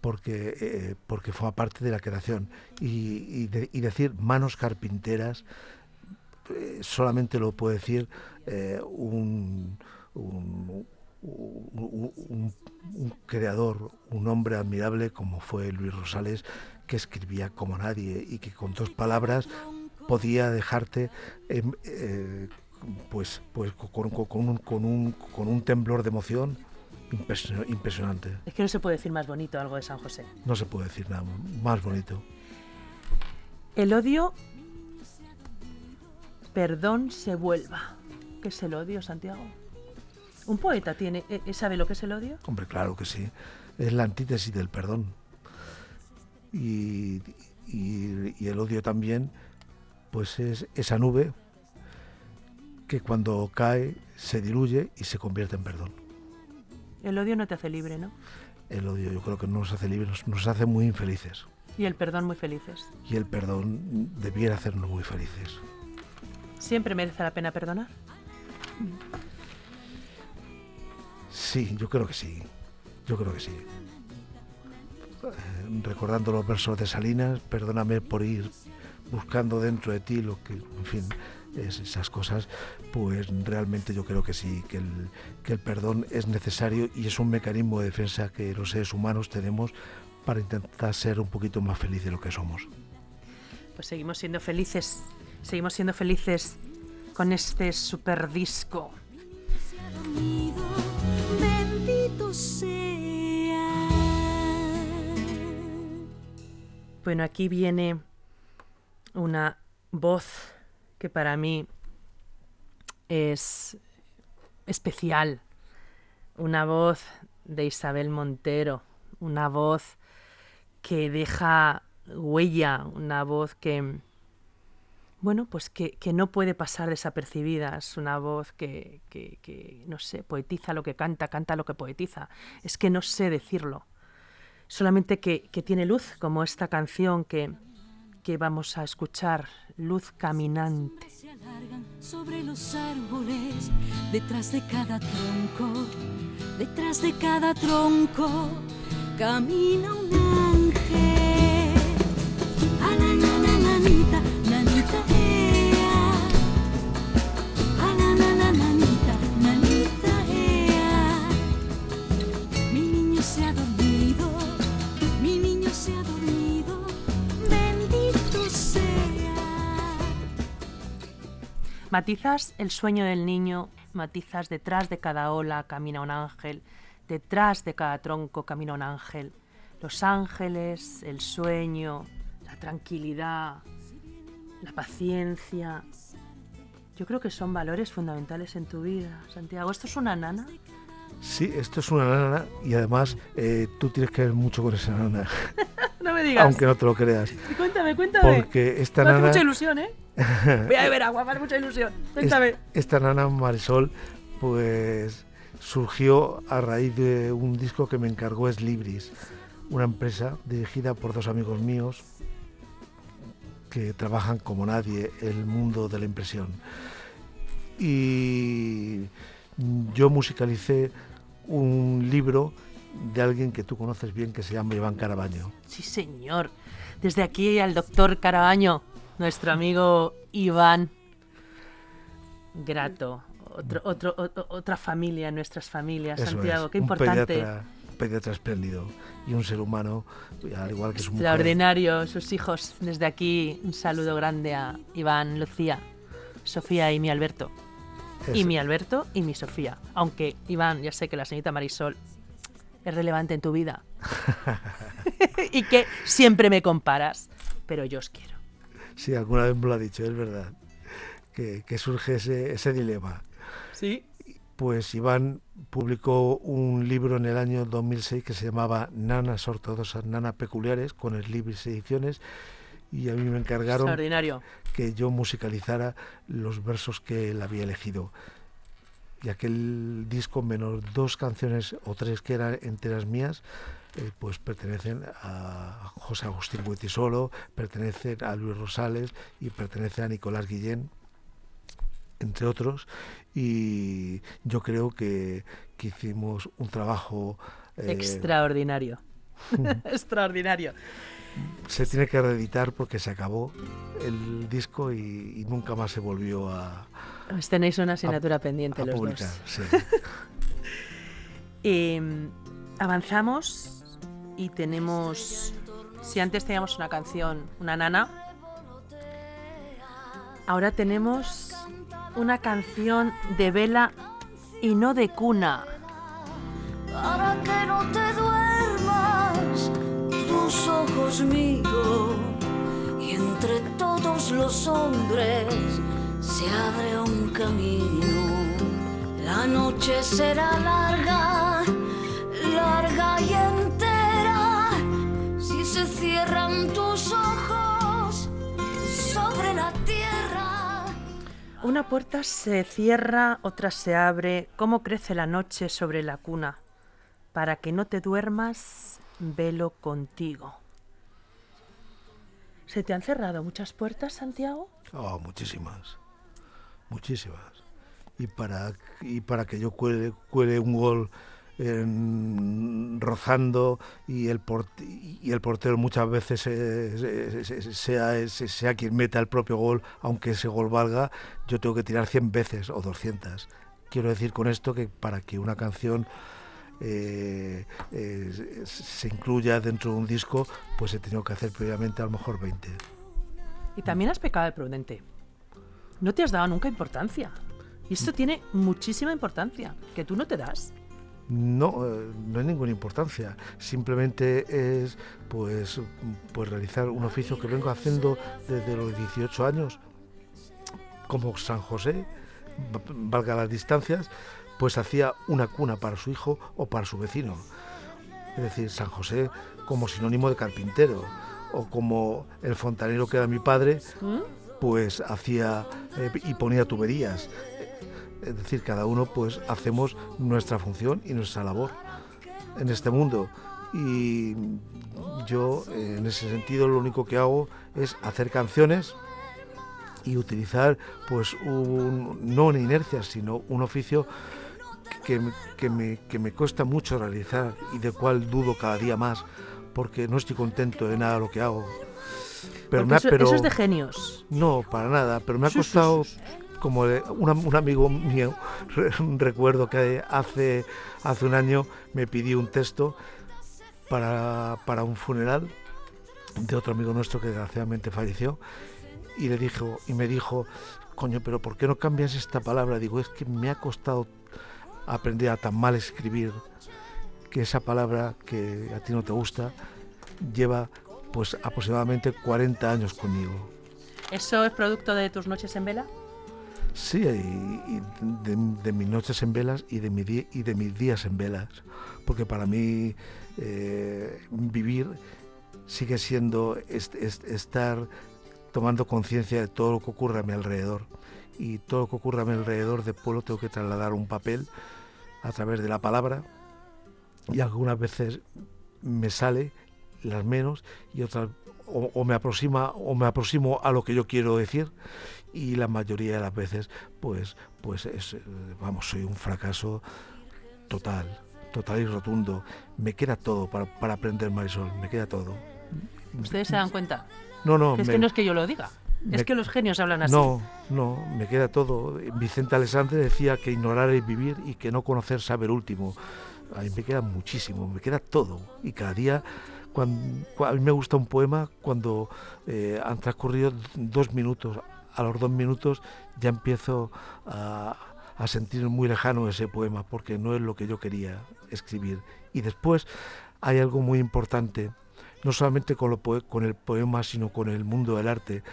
porque, eh, porque forma parte de la creación. Y, y de- y decir manos carpinteras eh, solamente lo puede decir un, un- un- un- un creador, un hombre admirable como fue Luis Rosales, que escribía como nadie y que con dos palabras podía dejarte eh, pues, pues con, con- con un, con, un, con un temblor de emoción impresio- impresionante. Es que no se puede decir más bonito algo de San José. No se puede decir nada más bonito. El odio, perdón, se vuelva. ¿Qué es el odio, Santiago? ¿Un poeta tiene, eh, eh, sabe lo que es el odio? Hombre, claro que sí. Es la antítesis del perdón. Y, y- y el odio también, pues es esa nube que cuando cae se diluye y se convierte en perdón. El odio no te hace libre, ¿no? El odio yo creo que no nos hace libres, nos, nos hace muy infelices. Y el perdón muy felices. Y el perdón debiera hacernos muy felices. ¿Siempre merece la pena perdonar? Sí, yo creo que sí. Yo creo que sí. Eh, recordando los versos de Salinas, perdóname por ir buscando dentro de ti lo que, en fin, es esas cosas, pues realmente yo creo que sí, que el, que el perdón es necesario y es un mecanismo de defensa que los seres humanos tenemos para intentar ser un poquito más felices de lo que somos. Pues seguimos siendo felices, seguimos siendo felices con este super disco. Bueno, aquí viene una voz que para mí es especial. Una voz de Isabel Montero. Una voz que deja huella, una voz que, bueno, pues que, que no puede pasar desapercibida. Es una voz que, que- que, no sé, poetiza lo que canta, canta lo que poetiza. Es que no sé decirlo. Solamente que, que tiene luz, como esta canción que, que vamos a escuchar, Luz Caminante. se alargan sobre los árboles, detrás de cada tronco, detrás de cada tronco, camina un Matizas el sueño del niño, matizas detrás de cada ola camina un ángel, detrás de cada tronco camina un ángel. Los ángeles, el sueño, la tranquilidad, la paciencia. Yo creo que son valores fundamentales en tu vida, Santiago. ¿Esto es una nana? Sí, esto es una nana y además eh, tú tienes que ver mucho con esa nana, No me digas. aunque no te lo creas. Cuéntame, cuéntame. Porque esta me hace nana, mucha ilusión, ¿eh? Voy a beber agua, me hace mucha ilusión. Cuéntame. es- esta nana Marisol, pues surgió a raíz de un disco que me encargó Es Libris, una empresa dirigida por dos amigos míos que trabajan como nadie el mundo de la impresión. Y yo musicalicé un libro de alguien que tú conoces bien que se llama Iván Carabaño. Sí, señor. Desde aquí al doctor Carabaño, nuestro amigo Iván. Grato. Otro, otro, otra familia nuestras familias, Eso Santiago. es, Qué un importante. Pediatra, un pediatra espléndido y un ser humano, al igual que su mujer. Extraordinario, sus hijos. Desde aquí, un saludo grande a Iván, Lucía, Sofía y mi Alberto. Y mi Alberto y mi Sofía. Aunque, Iván, ya sé que la señorita Marisol es relevante en tu vida. y que siempre me comparas. Pero yo os quiero. Sí, alguna vez me lo ha dicho, es verdad. Que, que surge ese, ese dilema. ¿Sí? Pues Iván publicó un libro en el año 2006 que se llamaba Nanas ortodoxas, nanas peculiares, con el Libris Ediciones, y a mí me encargaron que yo musicalizara los versos que él había elegido. Y aquel disco, menos dos canciones o tres que eran enteras mías, eh, pues pertenecen a José Agustín Buitisolo, pertenecen a Luis Rosales y pertenecen a Nicolás Guillén, entre otros. Y yo creo que, que hicimos un trabajo... eh, Extraordinario. Extraordinario. se tiene que reeditar porque se acabó el disco y, y nunca más se volvió a, Pues tenéis una asignatura pendiente a los publicar. dos. sí. Eh, avanzamos y tenemos. Si antes teníamos una canción, una nana, ahora tenemos una canción de vela y no de cuna. para que no te duermas, tus ojos miro y entre todos los hombres se abre un camino. La noche será larga, larga y entera, se cierran tus ojos sobre la tierra. Una puerta se cierra, otra se abre. ¿Cómo crece la noche sobre la cuna? Para que no te duermas, velo contigo. ¿Se te han cerrado muchas puertas, Santiago? Oh, muchísimas. Muchísimas. Y para, y para que yo cuele, cuele un gol en- rozando y el, y el portero muchas veces eh, se- se- se- sea, se- sea quien meta el propio gol, aunque ese gol valga, yo tengo que tirar 100 veces o 200. Quiero decir con esto que para que una canción eh, eh, se incluya dentro de un disco, pues he tenido que hacer previamente a lo mejor 20. Y también has pecado de prudente. No te has dado nunca importancia. Y esto tiene muchísima importancia, que tú no te das. No, eh, no hay ninguna importancia. Simplemente es pues, pues realizar un oficio que vengo haciendo desde los 18 años, como San José, va- valga las distancias, pues hacía una cuna para su hijo o para su vecino. Es decir, San José como sinónimo de carpintero, o como el fontanero que era mi padre, pues hacía eh, y ponía tuberías. Es decir, cada uno pues hacemos nuestra función y nuestra labor en este mundo. Y yo en ese sentido lo único que hago es hacer canciones y utilizar pues un, no una inercia, sino un oficio que, que, me, que me cuesta mucho realizar y del cual dudo cada día más porque no estoy contento de nada de lo que hago. Pero, me ha, pero eso, es de genios. No, para nada, pero me ha costado, como un amigo mío, recuerdo que hace, hace un año me pidió un texto para, para un funeral de otro amigo nuestro que desgraciadamente falleció y le dijo y me dijo coño pero por qué no cambias esta palabra digo es que me ha costado aprender a tan mal escribir que esa palabra que a ti no te gusta lleva pues aproximadamente 40 años conmigo. ¿Eso es producto de tus noches en vela? Sí, y, de, mis noches en velas y de, mis días en velas, porque para mí eh, vivir sigue siendo estar tomando conciencia de todo lo que ocurre a mi alrededor. Y todo lo que ocurre a mi alrededor de pueblo tengo que trasladar un papel a través de la palabra. Y algunas veces me sale las menos y otras o, me aproxima o me aproximo a lo que yo quiero decir y la mayoría de las veces pues pues es eh, vamos soy un fracaso total total y rotundo me queda todo para, para aprender Marisol me queda todo ustedes se dan cuenta no no es que no es que yo lo diga es que los genios hablan así. No, no, me queda todo. Vicente Alessandre decía que ignorar es vivir y que no conocer saber último a mí me queda muchísimo, me queda todo. Y cada día, cuando, a mí me gusta un poema cuando eh, han transcurrido dos minutos. A los dos minutos ya empiezo a, sentir muy lejano ese poema, porque no es lo que yo quería escribir. Y después hay algo muy importante, no solamente con, el poema, sino con el mundo del arte,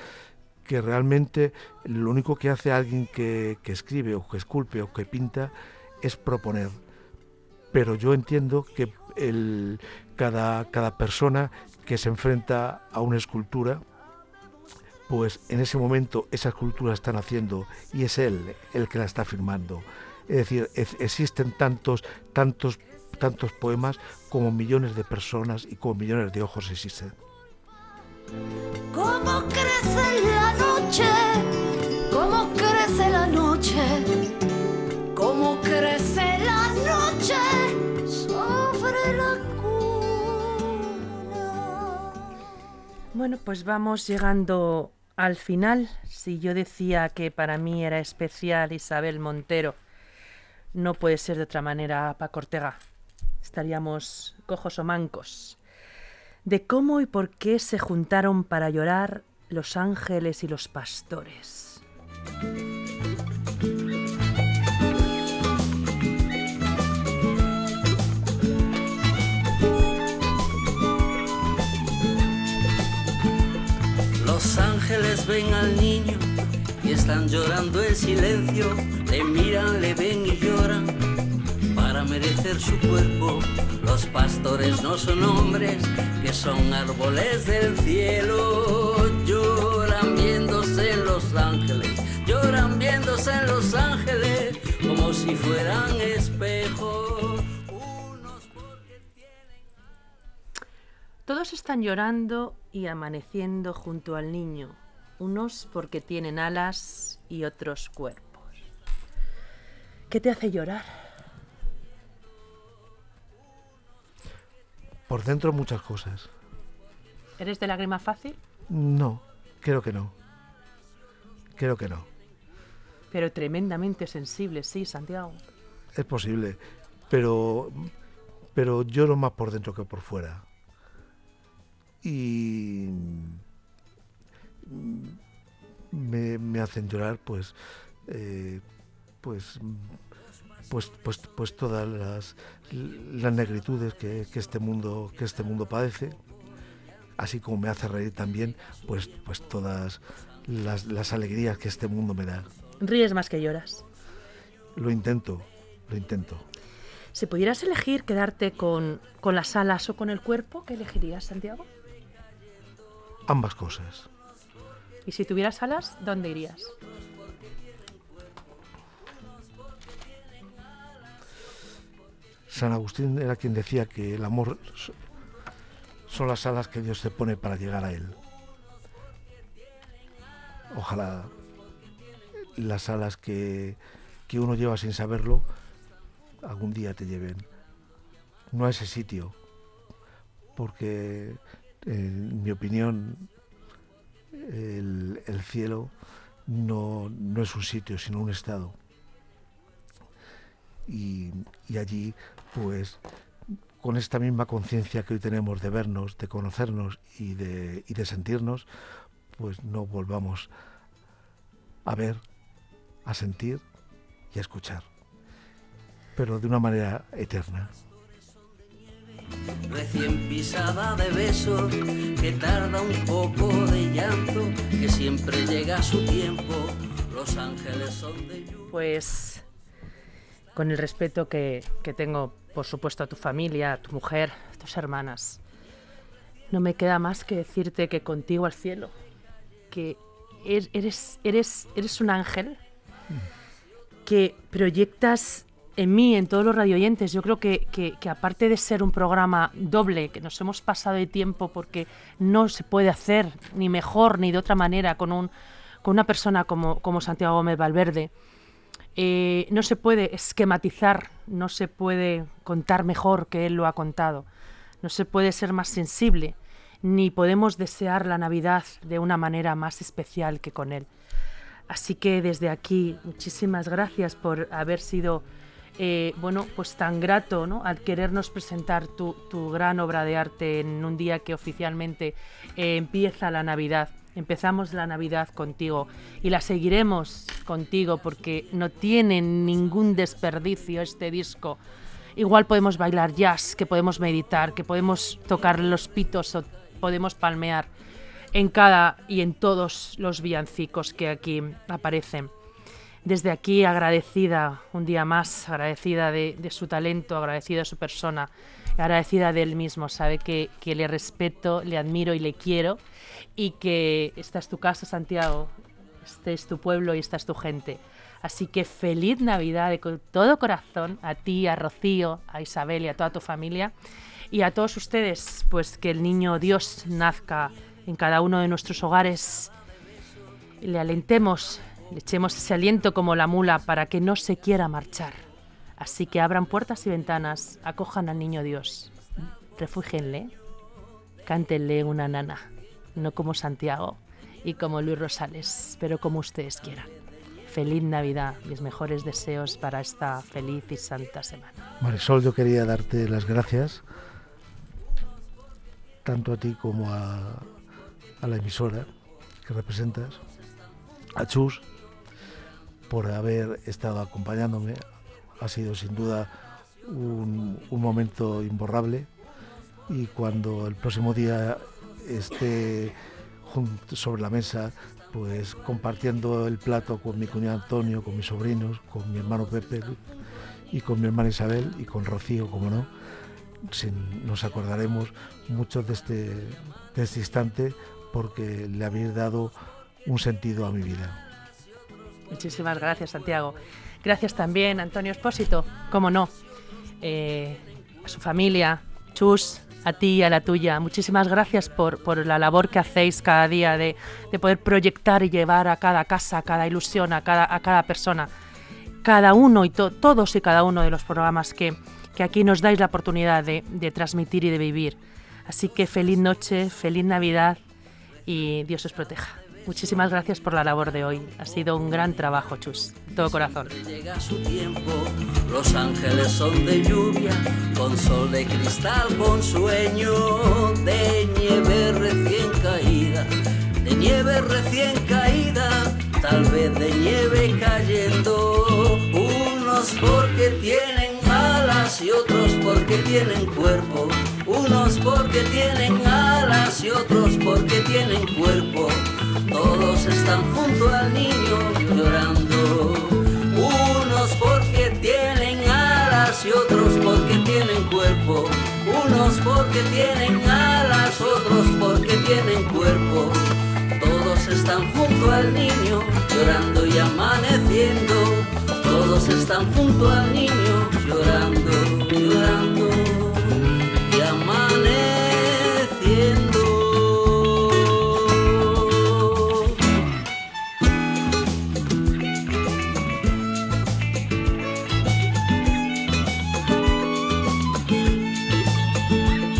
que realmente lo único que hace alguien que, escribe o que esculpe o que pinta es proponer pero yo entiendo que cada persona que se enfrenta a una escultura, pues en ese momento esa escultura está naciendo y es él el que la está firmando. Es decir, existen tantos, tantos, tantos poemas como millones de personas y como millones de ojos existen. ¿Cómo crece la noche? ¿Cómo crece la noche? ¿Cómo crece la noche? Bueno, pues vamos llegando al final. Si yo decía que para mí era especial Isabel Montero, no puede ser de otra manera Paco Ortega. Estaríamos cojos o mancos. De cómo y por qué se juntaron para llorar los ángeles y los pastores. Ven al niño y están llorando en silencio. Le miran, le ven y lloran para merecer su cuerpo. Los pastores no son hombres, que son árboles del cielo. Lloran viéndose en los ángeles, lloran viéndose en los ángeles como si fueran espejos. Todos están llorando y amaneciendo junto al niño, unos porque tienen alas y otros cuerpos. ¿Qué te hace llorar? Por dentro muchas cosas. ¿Eres de lágrima fácil? No, creo que no. Creo que no. Pero tremendamente sensible, sí, Santiago. Es posible, pero pero lloro más por dentro que por fuera y me, hacen llorar pues eh, pues pues pues pues todas las, las negritudes que, este mundo que este mundo padece así como me hace reír también pues pues todas las, las alegrías que este mundo me da ríes más que lloras lo intento lo intento si pudieras elegir quedarte con, con las alas o con el cuerpo, ¿qué elegirías, Santiago? ambas cosas. Y si tuvieras alas, ¿dónde irías? San Agustín era quien decía que el amor so- son las alas que Dios te pone para llegar a Él. Ojalá las alas que, que uno lleva sin saberlo algún día te lleven no a ese sitio, porque en mi opinión el, el cielo no, no es un sitio, sino un estado. Y, y allí, pues, con esta misma conciencia que hoy tenemos de vernos, de conocernos y de, y de sentirnos, pues no volvamos a ver, a sentir y a escuchar, pero de una manera eterna. Recién pisada de besos, que tarda un poco de llanto, que siempre llega a su tiempo. Los ángeles son de lluvia. Pues con el respeto que, que tengo, por supuesto, a tu familia, a tu mujer, a tus hermanas, no me queda más que decirte que contigo al cielo, que er- eres, eres, eres un ángel que proyectas en mí, en todos los radioyentes. Yo creo que, que- aparte de ser un programa doble, que nos hemos pasado de tiempo porque no se puede hacer ni mejor ni de otra manera con, un, con una persona como, como Santiago Gómez Valverde, eh, no se puede esquematizar, no se puede contar mejor que él lo ha contado, no se puede ser más sensible, ni podemos desear la Navidad de una manera más especial que con él. Así que desde aquí, muchísimas gracias por haber sido, eh, bueno, pues tan grato, ¿no? Al querernos presentar tu, gran obra de arte en un día que oficialmente eh, empieza la Navidad. Empezamos la Navidad contigo y la seguiremos contigo porque no tiene ningún desperdicio este disco. Igual podemos bailar jazz, que podemos meditar, que podemos tocar los pitos o podemos palmear en cada y en todos los villancicos que aquí aparecen. Desde aquí agradecida un día más, agradecida de, su talento, agradecida de su persona, agradecida de él mismo. Sabe que, que le respeto, le admiro y le quiero y que esta es tu casa, Santiago, este es tu pueblo y esta es tu gente. Así que feliz Navidad de todo corazón a ti, a Rocío, a Isabel y a toda tu familia. Y a todos ustedes, pues que el niño Dios nazca en cada uno de nuestros hogares. Le alentemos, le echemos ese aliento como la mula para que no se quiera marchar. Así que abran puertas y ventanas, acojan al niño Dios, refúgenle, cántenle una nana, no como Santiago y como Luis Rosales, pero como ustedes quieran. Feliz Navidad, mis mejores deseos para esta feliz y santa semana. Marisol, yo quería darte las gracias, tanto a ti como a, a la emisora que representas, a Chus, por haber estado acompañándome. Ha sido sin duda un, momento imborrable y cuando el próximo día esté sobre la mesa, pues compartiendo el plato con mi cuñado Antonio, con mis sobrinos, con mi hermano Pepe y con mi hermana Isabel y con Rocío, como no, nos acordaremos mucho de este, de este instante porque le habéis dado un sentido a mi vida. Muchísimas gracias, Santiago. Gracias también, Antonio Espósito, cómo no, eh, a su familia, Chus, a ti y a la tuya. Muchísimas gracias por, por la labor que hacéis cada día de, de poder proyectar y llevar a cada casa, a cada ilusión, a cada, a cada persona, cada uno y to- todos y cada uno de los programas que, que aquí nos dais la oportunidad de, de transmitir y de vivir. Así que feliz noche, feliz Navidad y Dios os proteja. Muchísimas gracias por la labor de hoy. Ha sido un gran trabajo, Chus. De todo corazón. Llega su tiempo, los ángeles son de lluvia, con sol de cristal, con sueño de nieve recién caída, de nieve recién caída, tal vez de nieve cayendo, unos porque tienen alas y otros porque tienen cuerpo, unos porque tienen alas y otros porque tienen cuerpo, todos están junto al niño llorando, unos porque tienen alas y otros porque tienen cuerpo, unos porque tienen alas, otros porque tienen cuerpo, al niño, llorando y amaneciendo. Todos están junto al niño, llorando, llorando.